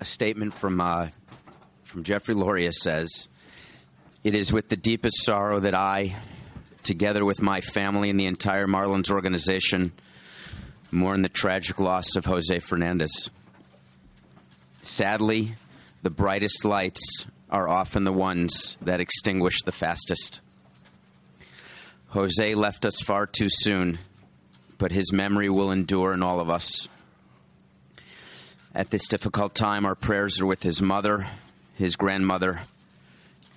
a statement from uh, from Jeffrey Loria says, "It is with the deepest sorrow that I, together with my family and the entire Marlins organization, mourn the tragic loss of Jose Fernandez. Sadly, the brightest lights are often the ones that extinguish the fastest. Jose left us far too soon, but his memory will endure in all of us." At this difficult time, our prayers are with his mother, his grandmother,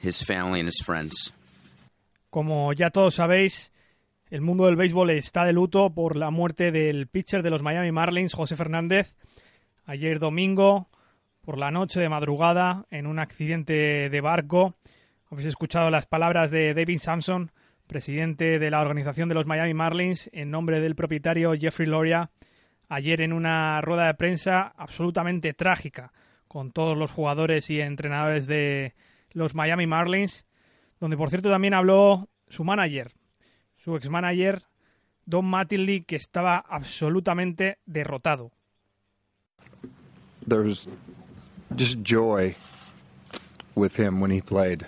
his family, and his friends. Como ya todos sabéis, el mundo del béisbol está de luto por la muerte del pitcher de los Miami Marlins, José Fernández, ayer domingo por la noche de madrugada en un accidente de barco. Habéis escuchado las palabras de David Sampson, presidente de la organización de los Miami Marlins, en nombre del propietario Jeffrey Loria, ayer en una rueda de prensa absolutamente trágica con todos los jugadores y entrenadores de los Miami Marlins, donde por cierto también habló su manager, su ex manager Don Mattingly, que estaba absolutamente derrotado. There's just joy with him when he played.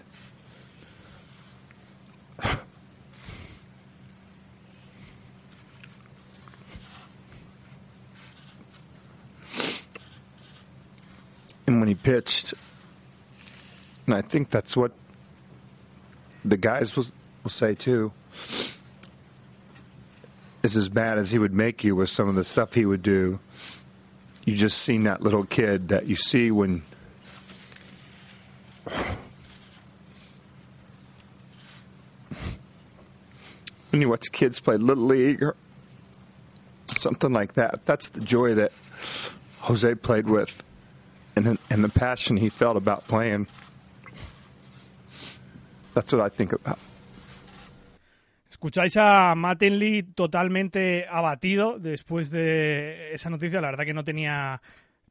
He pitched, and I think that's what the guys will, will say too, is as bad as he would make you with some of the stuff he would do. You just seen that little kid that you see when when you watch kids play little league or something like that. That's the joy that Jose played with and, and the passion he felt about playing. That's what I think about. Escucháis a Mattingly totalmente abatido después de esa noticia. La verdad que no tenía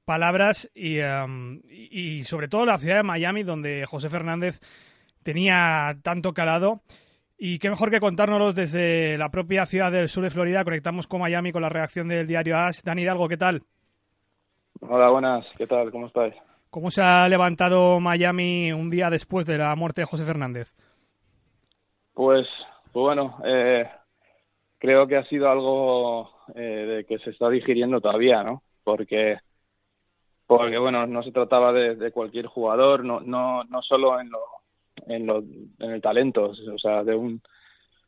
palabras y, um, y, sobre todo la ciudad de Miami, donde José Fernández tenía tanto calado. Y qué mejor que contárnoslo desde la propia ciudad del sur de Florida. Conectamos con Miami con la reacción del diario Ash. Dani Hidalgo, ¿qué tal? Hola, buenas. ¿Qué tal? ¿Cómo estáis? ¿Cómo se ha levantado Miami un día después de la muerte de José Fernández? Pues, pues bueno, eh, creo que ha sido algo eh, de que se está digiriendo todavía, ¿no? Porque, porque bueno, no se trataba de, cualquier jugador, no, no, no solo en lo, en lo, en el talento, o sea, de un,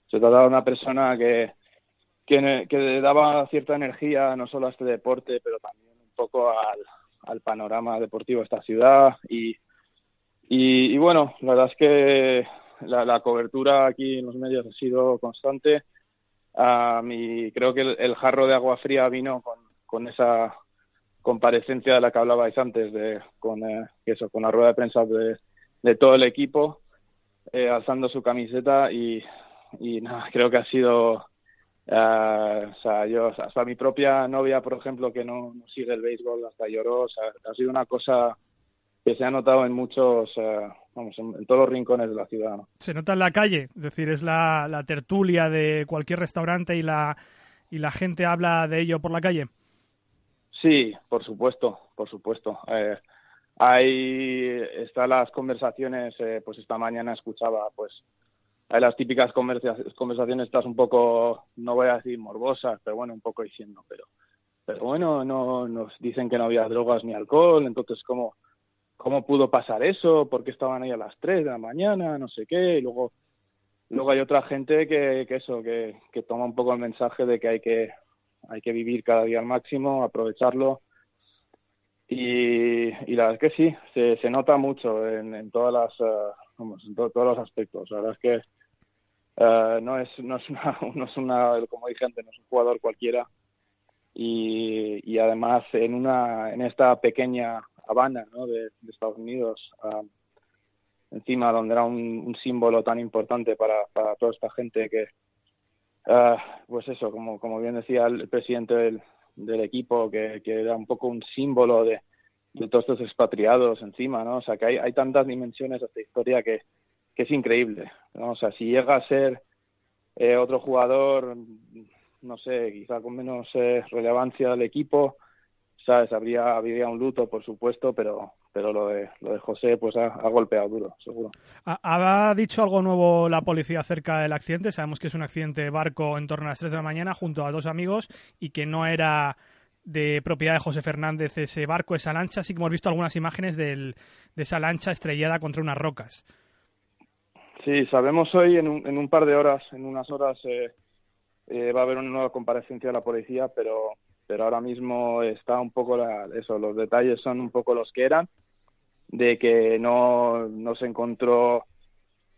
se trataba de una persona que, que, que daba cierta energía no solo a este deporte, pero también poco al, al panorama deportivo de esta ciudad y, y, bueno, la verdad es que la, cobertura aquí en los medios ha sido constante. y creo que el, jarro de agua fría vino con, con esa comparecencia de la que hablabais antes, de, con, eh, eso, con la rueda de prensa de, de todo el equipo, eh, alzando su camiseta y, y nada, creo que ha sido Uh, o sea, yo, hasta mi propia novia, por ejemplo, que no, sigue el béisbol, hasta lloró. O sea, ha sido una cosa que se ha notado en muchos, uh, vamos, en, todos los rincones de la ciudad. Se nota en la calle, es decir, es la, la tertulia de cualquier restaurante y la, y la gente habla de ello por la calle. Sí, por supuesto, por supuesto. Eh, ahí están las conversaciones, eh, pues esta mañana escuchaba, pues, hay las típicas conversaciones estás un poco, no voy a decir morbosas, pero bueno, un poco diciendo, pero pero bueno, no nos dicen que no había drogas ni alcohol, entonces cómo cómo pudo pasar eso, por qué estaban ahí a las 3 de la mañana, no sé qué, y luego luego hay otra gente que, que eso, que, que toma un poco el mensaje de que hay que hay que vivir cada día al máximo, aprovecharlo y, y la verdad es que sí, se, se nota mucho en, en todas las, uh, en todos los aspectos. La verdad es que uh, no es no es una, no es una como dije antes, no es un jugador cualquiera y, y además en una en esta pequeña Habana ¿no? de, Estados Unidos uh, encima donde era un, un, símbolo tan importante para, para toda esta gente que uh, pues eso como como bien decía el presidente del, del equipo que, que era un poco un símbolo de, de todos estos expatriados encima, ¿no? O sea, que hay, hay tantas dimensiones a esta historia que, es increíble, ¿no? O sea, si llega a ser eh, otro jugador, no sé, quizá con menos eh, relevancia del equipo, sabes, habría, habría un luto, por supuesto, pero, pero lo de, lo de José pues ha, golpeado duro, seguro. ¿Ha, dicho algo nuevo la policía acerca del accidente? Sabemos que es un accidente de barco en torno a las 3 de la mañana junto a dos amigos y que no era de propiedad de José Fernández ese barco, esa lancha. Sí que hemos visto algunas imágenes de esa lancha estrellada contra unas rocas. Sí, sabemos hoy en un, en un par de horas, en unas horas, eh, eh, va a haber una nueva comparecencia de la policía, pero pero ahora mismo está un poco la, eso, los detalles son un poco los que eran, de que no, no se encontró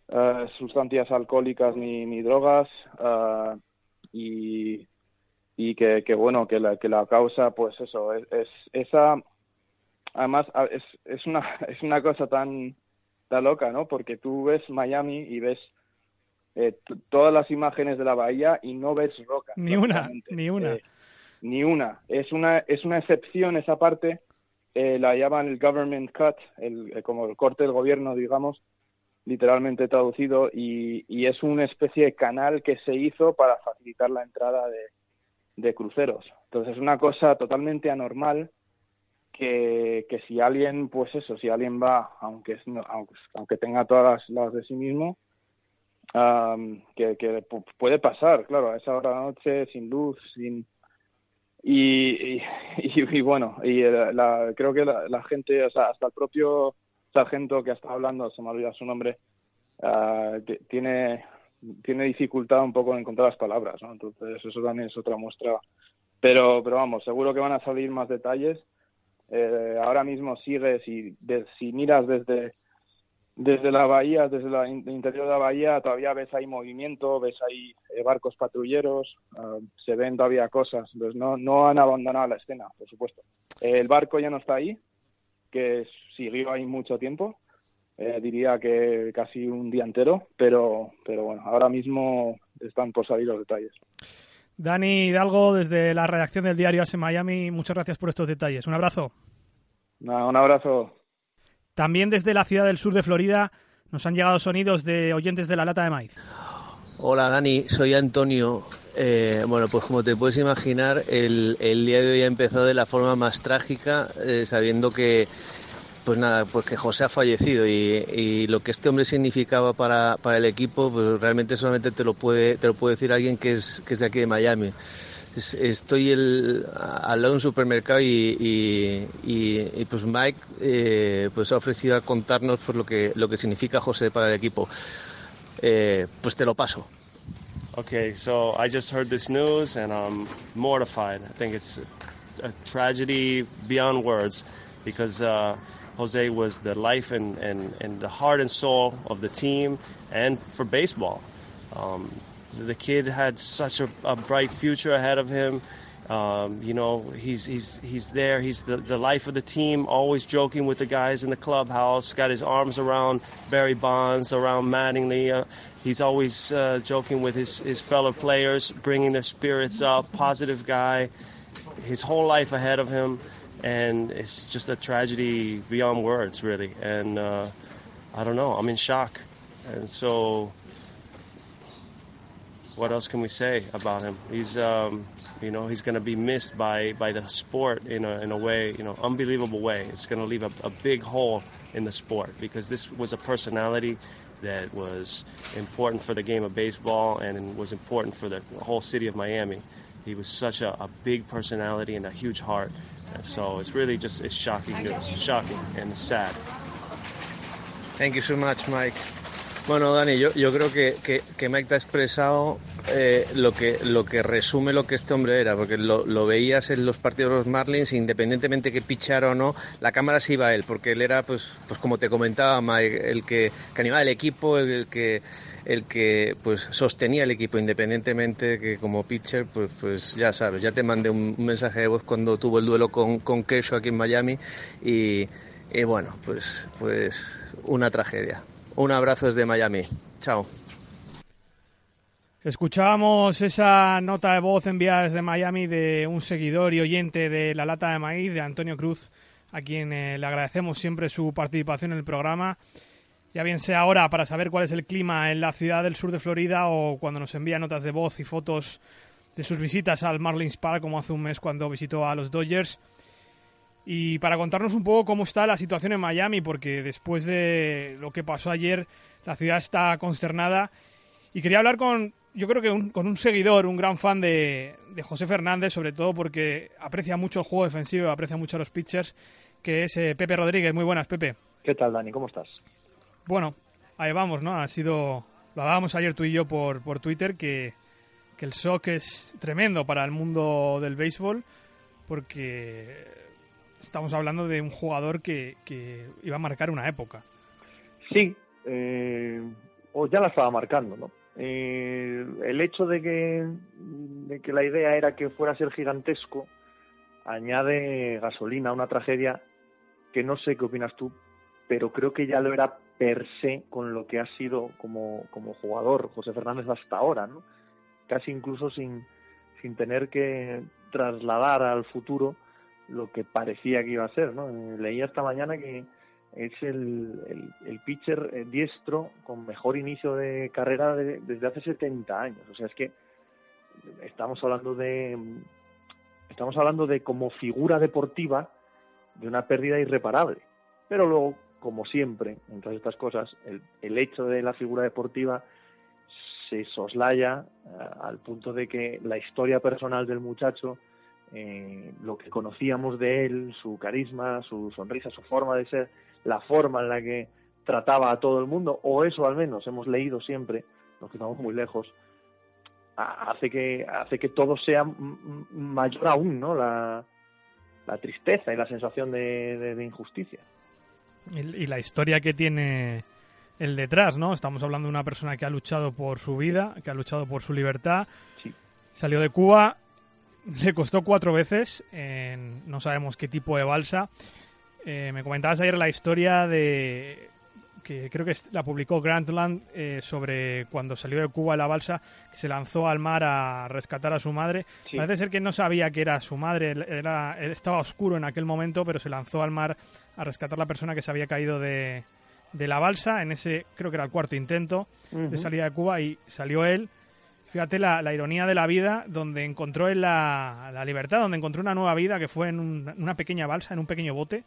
uh, sustancias alcohólicas ni, ni drogas uh, y, y que, que, bueno, que la, que la causa, pues eso, es, es esa, además es, es, una, es una cosa tan, tan loca, ¿no? Porque tú ves Miami y ves eh, todas las imágenes de la bahía y no ves roca. Ni una, ni una. Eh, ni una. Es una, es una excepción esa parte, eh, la llaman el government cut, el, eh, como el corte del gobierno, digamos, literalmente traducido, y, y, es una especie de canal que se hizo para facilitar la entrada de, de cruceros. Entonces es una cosa totalmente anormal que, que si alguien, pues eso, si alguien va, aunque, aunque, aunque tenga todas las, de sí mismo, que, que puede pasar, claro, a esa hora de la noche, sin luz, sin y, y, bueno, y la, creo que la, gente, o sea, hasta el propio sargento que está hablando, se me olvida su nombre, uh, tiene, tiene dificultad un poco en encontrar las palabras, ¿no? Entonces eso también es otra muestra. Pero, pero vamos, seguro que van a salir más detalles. Eh, ahora mismo sigues y si miras desde desde la bahía, desde el interior de la bahía, todavía ves ahí movimiento, ves ahí eh, barcos patrulleros, ah, se ven todavía cosas. Entonces no, no han abandonado la escena, por supuesto. el barco ya no está ahí, que siguió ahí mucho tiempo, eh, diría que casi un día entero, pero, pero bueno, ahora mismo están por salir los detalles. Dani Hidalgo, desde la redacción del diario ASE Miami, muchas gracias por estos detalles. Un abrazo. un abrazo. También desde la ciudad del sur de Florida nos han llegado sonidos de oyentes de la lata de maíz. Hola Dani, soy Antonio. Eh, bueno, pues como te puedes imaginar, el, día de hoy ha empezado de la forma más trágica, eh, sabiendo que, pues nada, pues que José ha fallecido y, lo que este hombre significaba para, para, el equipo, pues realmente solamente te lo puede, te lo puede decir alguien que es, que es de aquí de Miami estoy el, al lado de un supermercado y, y, pues Mike eh, pues ha ofrecido a contarnos pues lo que lo que significa José para el equipo. Eh, pues te lo paso. Okay, so I just heard this news and I'm mortified. I think it's a tragedy beyond words because uh, Jose was the life and, and, and the heart and soul of the team and for baseball. Um, the kid had such a, a bright future ahead of him. Um, you know, he's he's he's there. He's the, the life of the team. Always joking with the guys in the clubhouse. Got his arms around Barry Bonds, around Mattingly. Uh, he's always uh, joking with his his fellow players, bringing their spirits up. Positive guy. His whole life ahead of him, and it's just a tragedy beyond words, really. And uh, I don't know. I'm in shock, and so what else can we say about him? He's, um, you know, he's going to be missed by, by the sport in a, in a way, you know, unbelievable way. It's going to leave a, a big hole in the sport because this was a personality that was important for the game of baseball and was important for the whole city of Miami. He was such a, a big personality and a huge heart. So it's really just it's shocking news, shocking and sad. Thank you so much, Mike. Bueno, Dani, yo, yo creo que, que, que Mike te ha expresado eh, lo, que, lo que resume lo que este hombre era, porque lo, lo, veías en los partidos de los Marlins, independientemente que pichara o no, la cámara se iba a él, porque él era, pues, pues como te comentaba, Mike, el que, que animaba el equipo, el que, el que pues sostenía el equipo, independientemente que como pitcher, pues, pues ya sabes, ya te mandé un, mensaje de voz cuando tuvo el duelo con, con Kershaw aquí en Miami y, y bueno, pues, pues una tragedia. Un abrazo desde Miami. Chao. Escuchábamos esa nota de voz enviada desde Miami de un seguidor y oyente de La Lata de Maíz, de Antonio Cruz, a quien eh, le agradecemos siempre su participación en el programa. Ya bien sea ahora para saber cuál es el clima en la ciudad del sur de Florida o cuando nos envía notas de voz y fotos de sus visitas al Marlins Park, como hace un mes cuando visitó a los Dodgers. y para contarnos un poco cómo está la situación en Miami, porque después de lo que pasó ayer, la ciudad está consternada. Y quería hablar con, yo creo que con un seguidor, un gran fan de, de, José Fernández, sobre todo porque aprecia mucho el juego defensivo, aprecia mucho a los pitchers, que es eh, Pepe Rodríguez. Muy buenas, Pepe. ¿Qué tal, Dani? ¿Cómo estás? Bueno, ahí vamos, ¿no? Ha sido, lo hablábamos ayer tú y yo por, por Twitter, que, que el shock es tremendo para el mundo del béisbol, porque estamos hablando de un jugador que, que iba a marcar una época. Sí, eh, o ya la estaba marcando, ¿no? Eh, el hecho de que, de que la idea era que fuera a ser gigantesco añade gasolina a una tragedia que no sé qué opinas tú, pero creo que ya lo era per se con lo que ha sido como, como jugador José Fernández hasta ahora, ¿no? Casi incluso sin, sin tener que trasladar al futuro lo que parecía que iba a ser, ¿no? Leía esta mañana que es el, el, pitcher eh, diestro con mejor inicio de carrera de, desde hace 70 años. O sea, es que estamos hablando de estamos hablando de como figura deportiva de una pérdida irreparable. Pero luego, como siempre, en todas estas cosas, el, el hecho de la figura deportiva se soslaya uh, al punto de que la historia personal del muchacho, eh, lo que conocíamos de él, su carisma, su sonrisa, su forma de ser, la forma en la que trataba a todo el mundo, o eso al menos hemos leído siempre, nos quedamos muy lejos, hace que hace que todo sea mayor aún, ¿no? La, la tristeza y la sensación de, de, de injusticia. Y, y, la historia que tiene el detrás, ¿no? Estamos hablando de una persona que ha luchado por su vida, que ha luchado por su libertad. Sí. Salió de Cuba, le costó cuatro veces, en, no sabemos qué tipo de balsa. Eh, me comentabas ayer la historia de que creo que la publicó Grantland eh, sobre cuando salió de Cuba la balsa, que se lanzó al mar a rescatar a su madre. Sí. Parece ser que no sabía que era su madre, era, estaba oscuro en aquel momento, pero se lanzó al mar a rescatar a la persona que se había caído de, de la balsa en ese, creo que era el cuarto intento uh -huh. de salida de Cuba y salió él. Fíjate la, la, ironía de la vida, donde encontró en la, la, libertad, donde encontró una nueva vida que fue en un, una pequeña balsa, en un pequeño bote,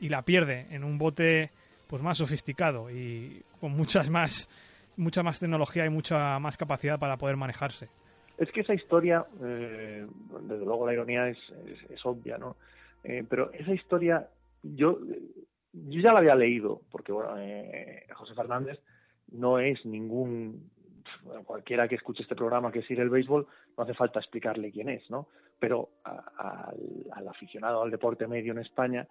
y la pierde en un bote pues más sofisticado y con muchas más mucha más tecnología y mucha más capacidad para poder manejarse. Es que esa historia, eh, desde luego la ironía es, es, es obvia, ¿no? Eh, pero esa historia yo, yo ya la había leído, porque bueno, eh, José Fernández no es ningún bueno, cualquiera que escuche este programa que sigue el béisbol, no hace falta explicarle quién es, ¿no? Pero a, a, al aficionado al deporte medio en España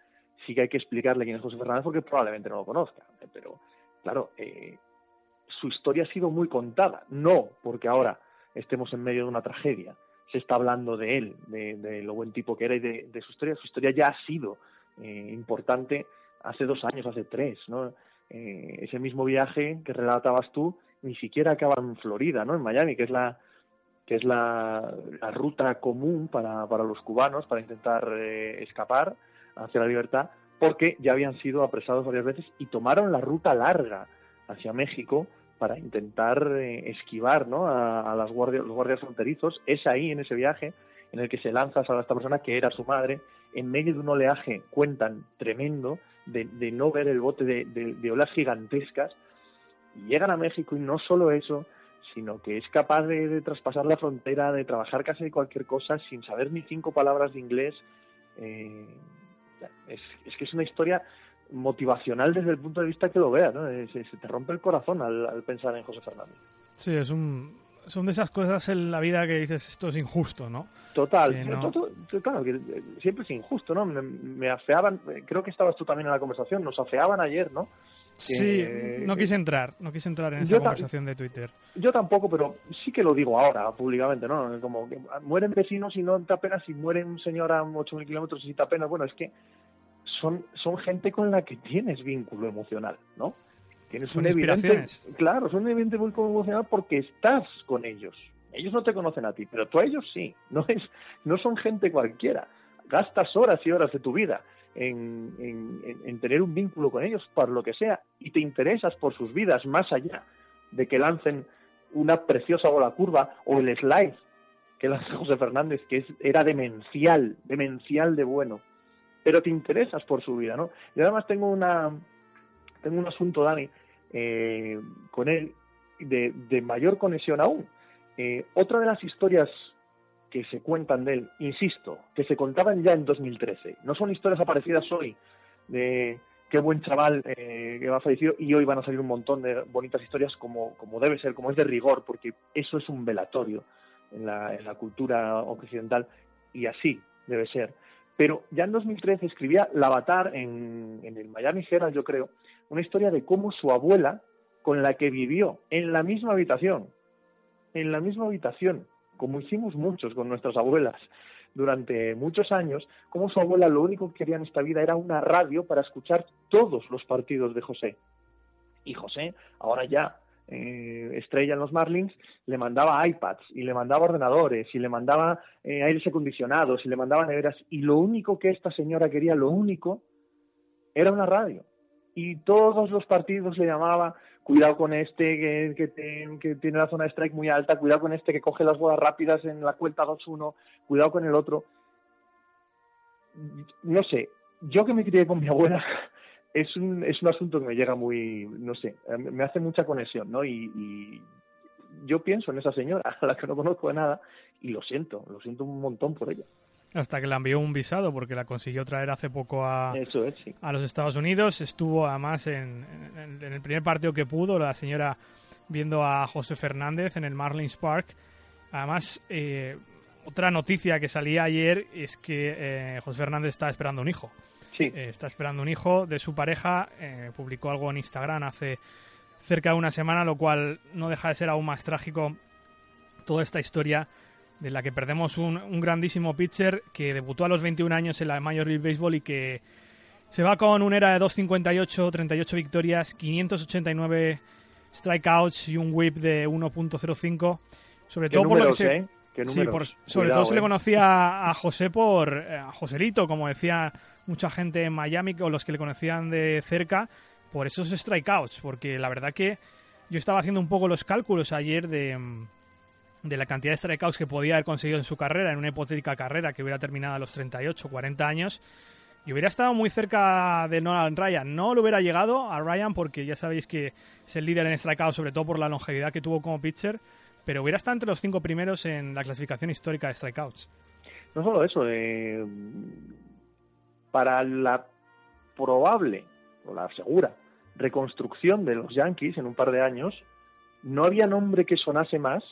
sí que hay que explicarle quién es José Fernández porque probablemente no lo conozca. Pero, claro, eh, su historia ha sido muy contada. No porque ahora estemos en medio de una tragedia. Se está hablando de él, de, lo buen tipo que era y de, su historia. Su historia ya ha sido eh, importante hace dos años, hace tres, ¿no? Eh, ese mismo viaje que relatabas tú ni siquiera acaba en Florida, ¿no? En Miami, que es la que es la ruta común para, para los cubanos para intentar eh, escapar hacia la libertad, porque ya habían sido apresados varias veces y tomaron la ruta larga hacia México para intentar eh, esquivar ¿no? a, las guardias, los guardias fronterizos. Es ahí, en ese viaje, en el que se lanza a esta persona que era su madre, en medio de un oleaje, cuentan, tremendo, de, de no ver el bote de, olas gigantescas, llegan a México y no solo eso, sino que es capaz de, de traspasar la frontera, de trabajar casi cualquier cosa sin saber ni cinco palabras de inglés. Eh, es, es, que es una historia motivacional desde el punto de vista que lo veas, ¿no? se, se, te rompe el corazón al, al, pensar en José Fernández. Sí, es un, son de esas cosas en la vida que dices esto es injusto, ¿no? Total, no... todo, claro, que siempre es injusto, ¿no? Me, me, afeaban, creo que estabas tú también en la conversación, nos afeaban ayer, ¿no? Sí, no quise entrar, no quise entrar en esa conversación de Twitter. Yo tampoco, pero sí que lo digo ahora públicamente, ¿no? Como que mueren vecinos y no te apenas, si muere un señor a 8.000 kilómetros y te apenas, bueno, es que son, son gente con la que tienes vínculo emocional, ¿no? Tienes son un evidente, claro, son un evidente vínculo emocional porque estás con ellos. Ellos no te conocen a ti, pero tú a ellos sí. No es, no son gente cualquiera. Gastas horas y horas de tu vida en, en, en, tener un vínculo con ellos, por lo que sea, y te interesas por sus vidas más allá de que lancen una preciosa bola curva o el slide que lanzó José Fernández, que era demencial, demencial de bueno pero te interesas por su vida, ¿no? Y además tengo una tengo un asunto, Dani, eh, con él de, de, mayor conexión aún. Eh, otra de las historias que se cuentan de él, insisto, que se contaban ya en 2013, no son historias aparecidas hoy de qué buen chaval eh, que va fallecido y hoy van a salir un montón de bonitas historias como, como debe ser, como es de rigor, porque eso es un velatorio en la, cultura occidental y así debe ser. Pero ya en 2013 escribía Lavatar en, en el Miami Herald, yo creo, una historia de cómo su abuela, con la que vivió en la misma habitación, en la misma habitación, como hicimos muchos con nuestras abuelas, durante muchos años, como su abuela lo único que quería en esta vida era una radio para escuchar todos los partidos de José. Y José, ahora ya eh, estrella en los Marlins, le mandaba iPads y le mandaba ordenadores y le mandaba eh, aires acondicionados y le mandaba neveras y lo único que esta señora quería, lo único, era una radio. Y todos los partidos le llamaba, cuidado con este que, tiene la zona de strike muy alta, cuidado con este que coge las bolas rápidas en la cuenta 2-1, cuidado con el otro. No sé, yo que me crié con mi abuela, es un, es un asunto que me llega muy, no sé, me hace mucha conexión, ¿no? Y, y yo pienso en esa señora, a la que no conozco de nada, y lo siento, lo siento un montón por ella. Hasta que le envió un visado, porque la consiguió traer hace poco a, Eso es, sí. a los Estados Unidos. Estuvo además en, en, en, el primer partido que pudo, la señora viendo a José Fernández en el Marlins Park. Además, eh, otra noticia que salía ayer es que eh, José Fernández está esperando un hijo. Sí. Eh, está esperando un hijo de su pareja. Eh, publicó algo en Instagram hace cerca de una semana, lo cual no deja de ser aún más trágico toda esta historia de la que perdemos un, un, grandísimo pitcher que debutó a los 21 años en la Major League Baseball y que se va con una era de 2.58, 38 victorias, 589 strikeouts y un whip de 1.05. Sobre todo por lo que se... Eh? Sí, por, sobre Cuidado, todo se le conocía a José por a Joselito, como decía mucha gente en Miami o los que le conocían de cerca, por esos strikeouts, porque la verdad que yo estaba haciendo un poco los cálculos ayer de, de la cantidad de strikeouts que podía haber conseguido en su carrera, en una hipotética carrera que hubiera terminado a los 38, 40 años, y hubiera estado muy cerca de Nolan Ryan. No lo hubiera llegado a Ryan porque ya sabéis que es el líder en strikeouts, sobre todo por la longevidad que tuvo como pitcher, pero hubiera estado entre los cinco primeros en la clasificación histórica de strikeouts. No solo eso, eh, para la probable o la segura reconstrucción de los Yankees en un par de años, no había nombre que sonase más,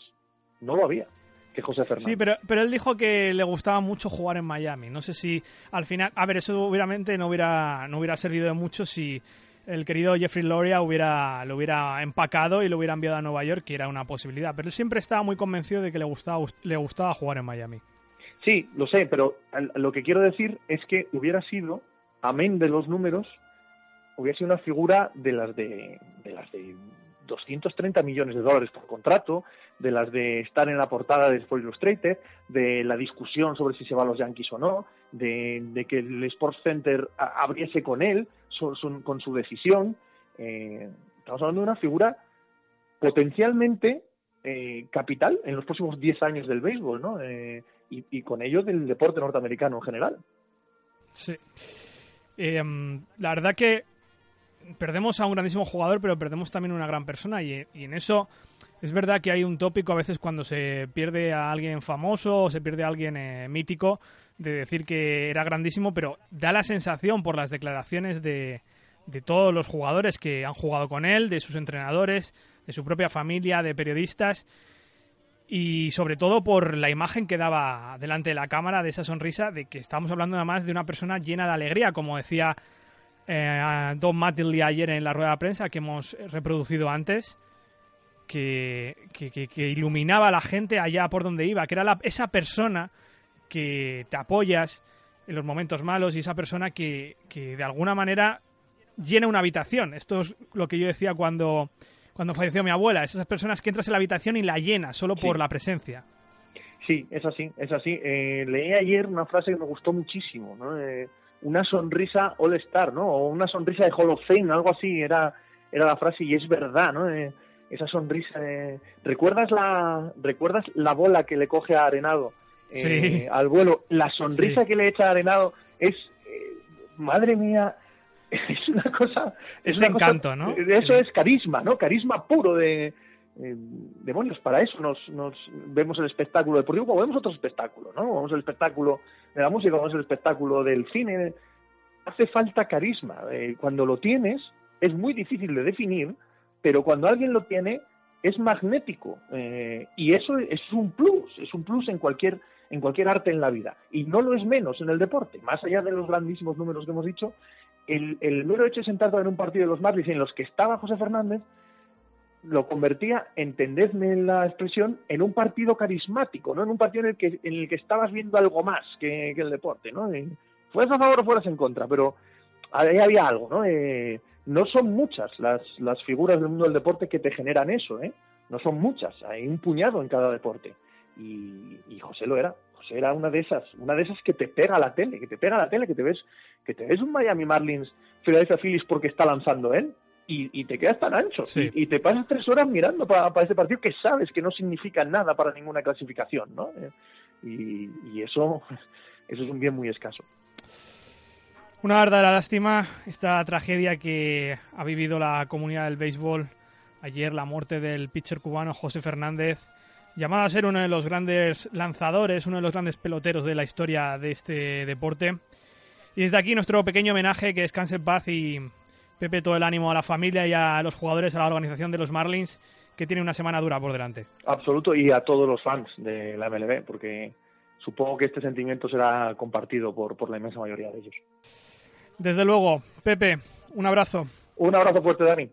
no lo había, que José Fernández. Sí, pero, pero él dijo que le gustaba mucho jugar en Miami. No sé si al final, a ver, eso obviamente no hubiera, no hubiera servido de mucho si el querido Jeffrey Loria hubiera, lo hubiera empacado y lo hubiera enviado a Nueva York, que era una posibilidad. Pero él siempre estaba muy convencido de que le gustaba, le gustaba jugar en Miami. Sí, lo sé, pero lo que quiero decir es que hubiera sido, amén de los números, hubiera sido una figura de las de, de las de 230 millones de dólares por contrato, de las de estar en la portada de Sport Illustrated, de la discusión sobre si se va a los Yankees o no, de, que el Sports Center abriese con él, con su decisión. Eh, estamos hablando de una figura potencialmente eh, capital en los próximos 10 años del béisbol, ¿no? Eh, y, con ello del deporte norteamericano en general. Sí. La verdad que perdemos a un grandísimo jugador, pero perdemos también una gran persona. Y, y, en eso es verdad que hay un tópico a veces cuando se pierde a alguien famoso o se pierde a alguien eh, mítico de decir que era grandísimo, pero da la sensación por las declaraciones de, de todos los jugadores que han jugado con él, de sus entrenadores, de su propia familia, de periodistas y sobre todo por la imagen que daba delante de la cámara de esa sonrisa de que estamos hablando nada más de una persona llena de alegría, como decía eh, Don Mattingly ayer en la rueda de prensa que hemos reproducido antes, que, que, que, que, iluminaba a la gente allá por donde iba, que era la, esa persona que te apoyas en los momentos malos y esa persona que, que de alguna manera llena una habitación. Esto es lo que yo decía cuando cuando falleció mi abuela, esas personas que entras en la habitación y la llenas solo por la presencia. Sí, es así, es así. Eh, leí ayer una frase que me gustó muchísimo, ¿no? Eh, una sonrisa All Star, ¿no? O una sonrisa de Hall of Fame, algo así, era, era la frase y es verdad, ¿no? Eh, esa sonrisa. ¿Recuerdas la recuerdas la bola que le coge a Arenado sí. al vuelo? La sonrisa sí. que le echa a Arenado es madre mía, es una cosa... Es, una encanto, cosa, ¿no? Eso es carisma, ¿no? Carisma puro de... Eh, demonios, para eso nos, vemos el espectáculo deportivo, como vemos otros espectáculos, ¿no? Vemos el espectáculo de la música, vemos el espectáculo del cine. Hace falta carisma. Eh, cuando lo tienes, es muy difícil de definir, pero cuando alguien lo tiene, es magnético. Eh, y eso es un plus, es un plus en cualquier, en cualquier arte en la vida. Y no lo es menos en el deporte. Más allá de los grandísimos números que hemos dicho, el, el mero hecho de sentarte en un partido de los Marlins en los que estaba José Fernández lo convertía, entendedme la expresión, en un partido carismático, ¿no? En un partido en el que, en el que estabas viendo algo más que, el deporte, ¿no? fueras a favor o fueras en contra, pero ahí había algo, ¿no? Eh, no son muchas las, las figuras del mundo del deporte que te generan eso, ¿eh? No son muchas, hay un puñado en cada deporte. Y, y José lo era, José era una de esas, una de esas que te pega la tele, que te pega la tele, que te ves, que te ves un Miami Marlins, Philadelphia Phillies porque está lanzando él y, te quedas tan ancho y, te pasas tres horas mirando para, para ese partido que sabes que no significa nada para ninguna clasificación, ¿no? Eh, y, eso, eso es un bien muy escaso. Una verdadera lástima esta tragedia que ha vivido la comunidad del béisbol ayer, la muerte del pitcher cubano José Fernández, llamado a ser uno de los grandes lanzadores, uno de los grandes peloteros de la historia de este deporte. Y desde aquí nuestro pequeño homenaje, que descanse en paz y Pepe, todo el ánimo a la familia y a los jugadores, a la organización de los Marlins, que tiene una semana dura por delante. Absoluto, y a todos los fans de la MLB, porque supongo que este sentimiento será compartido por, por la inmensa mayoría de ellos. Desde luego, Pepe, un abrazo. Un abrazo fuerte, Dani.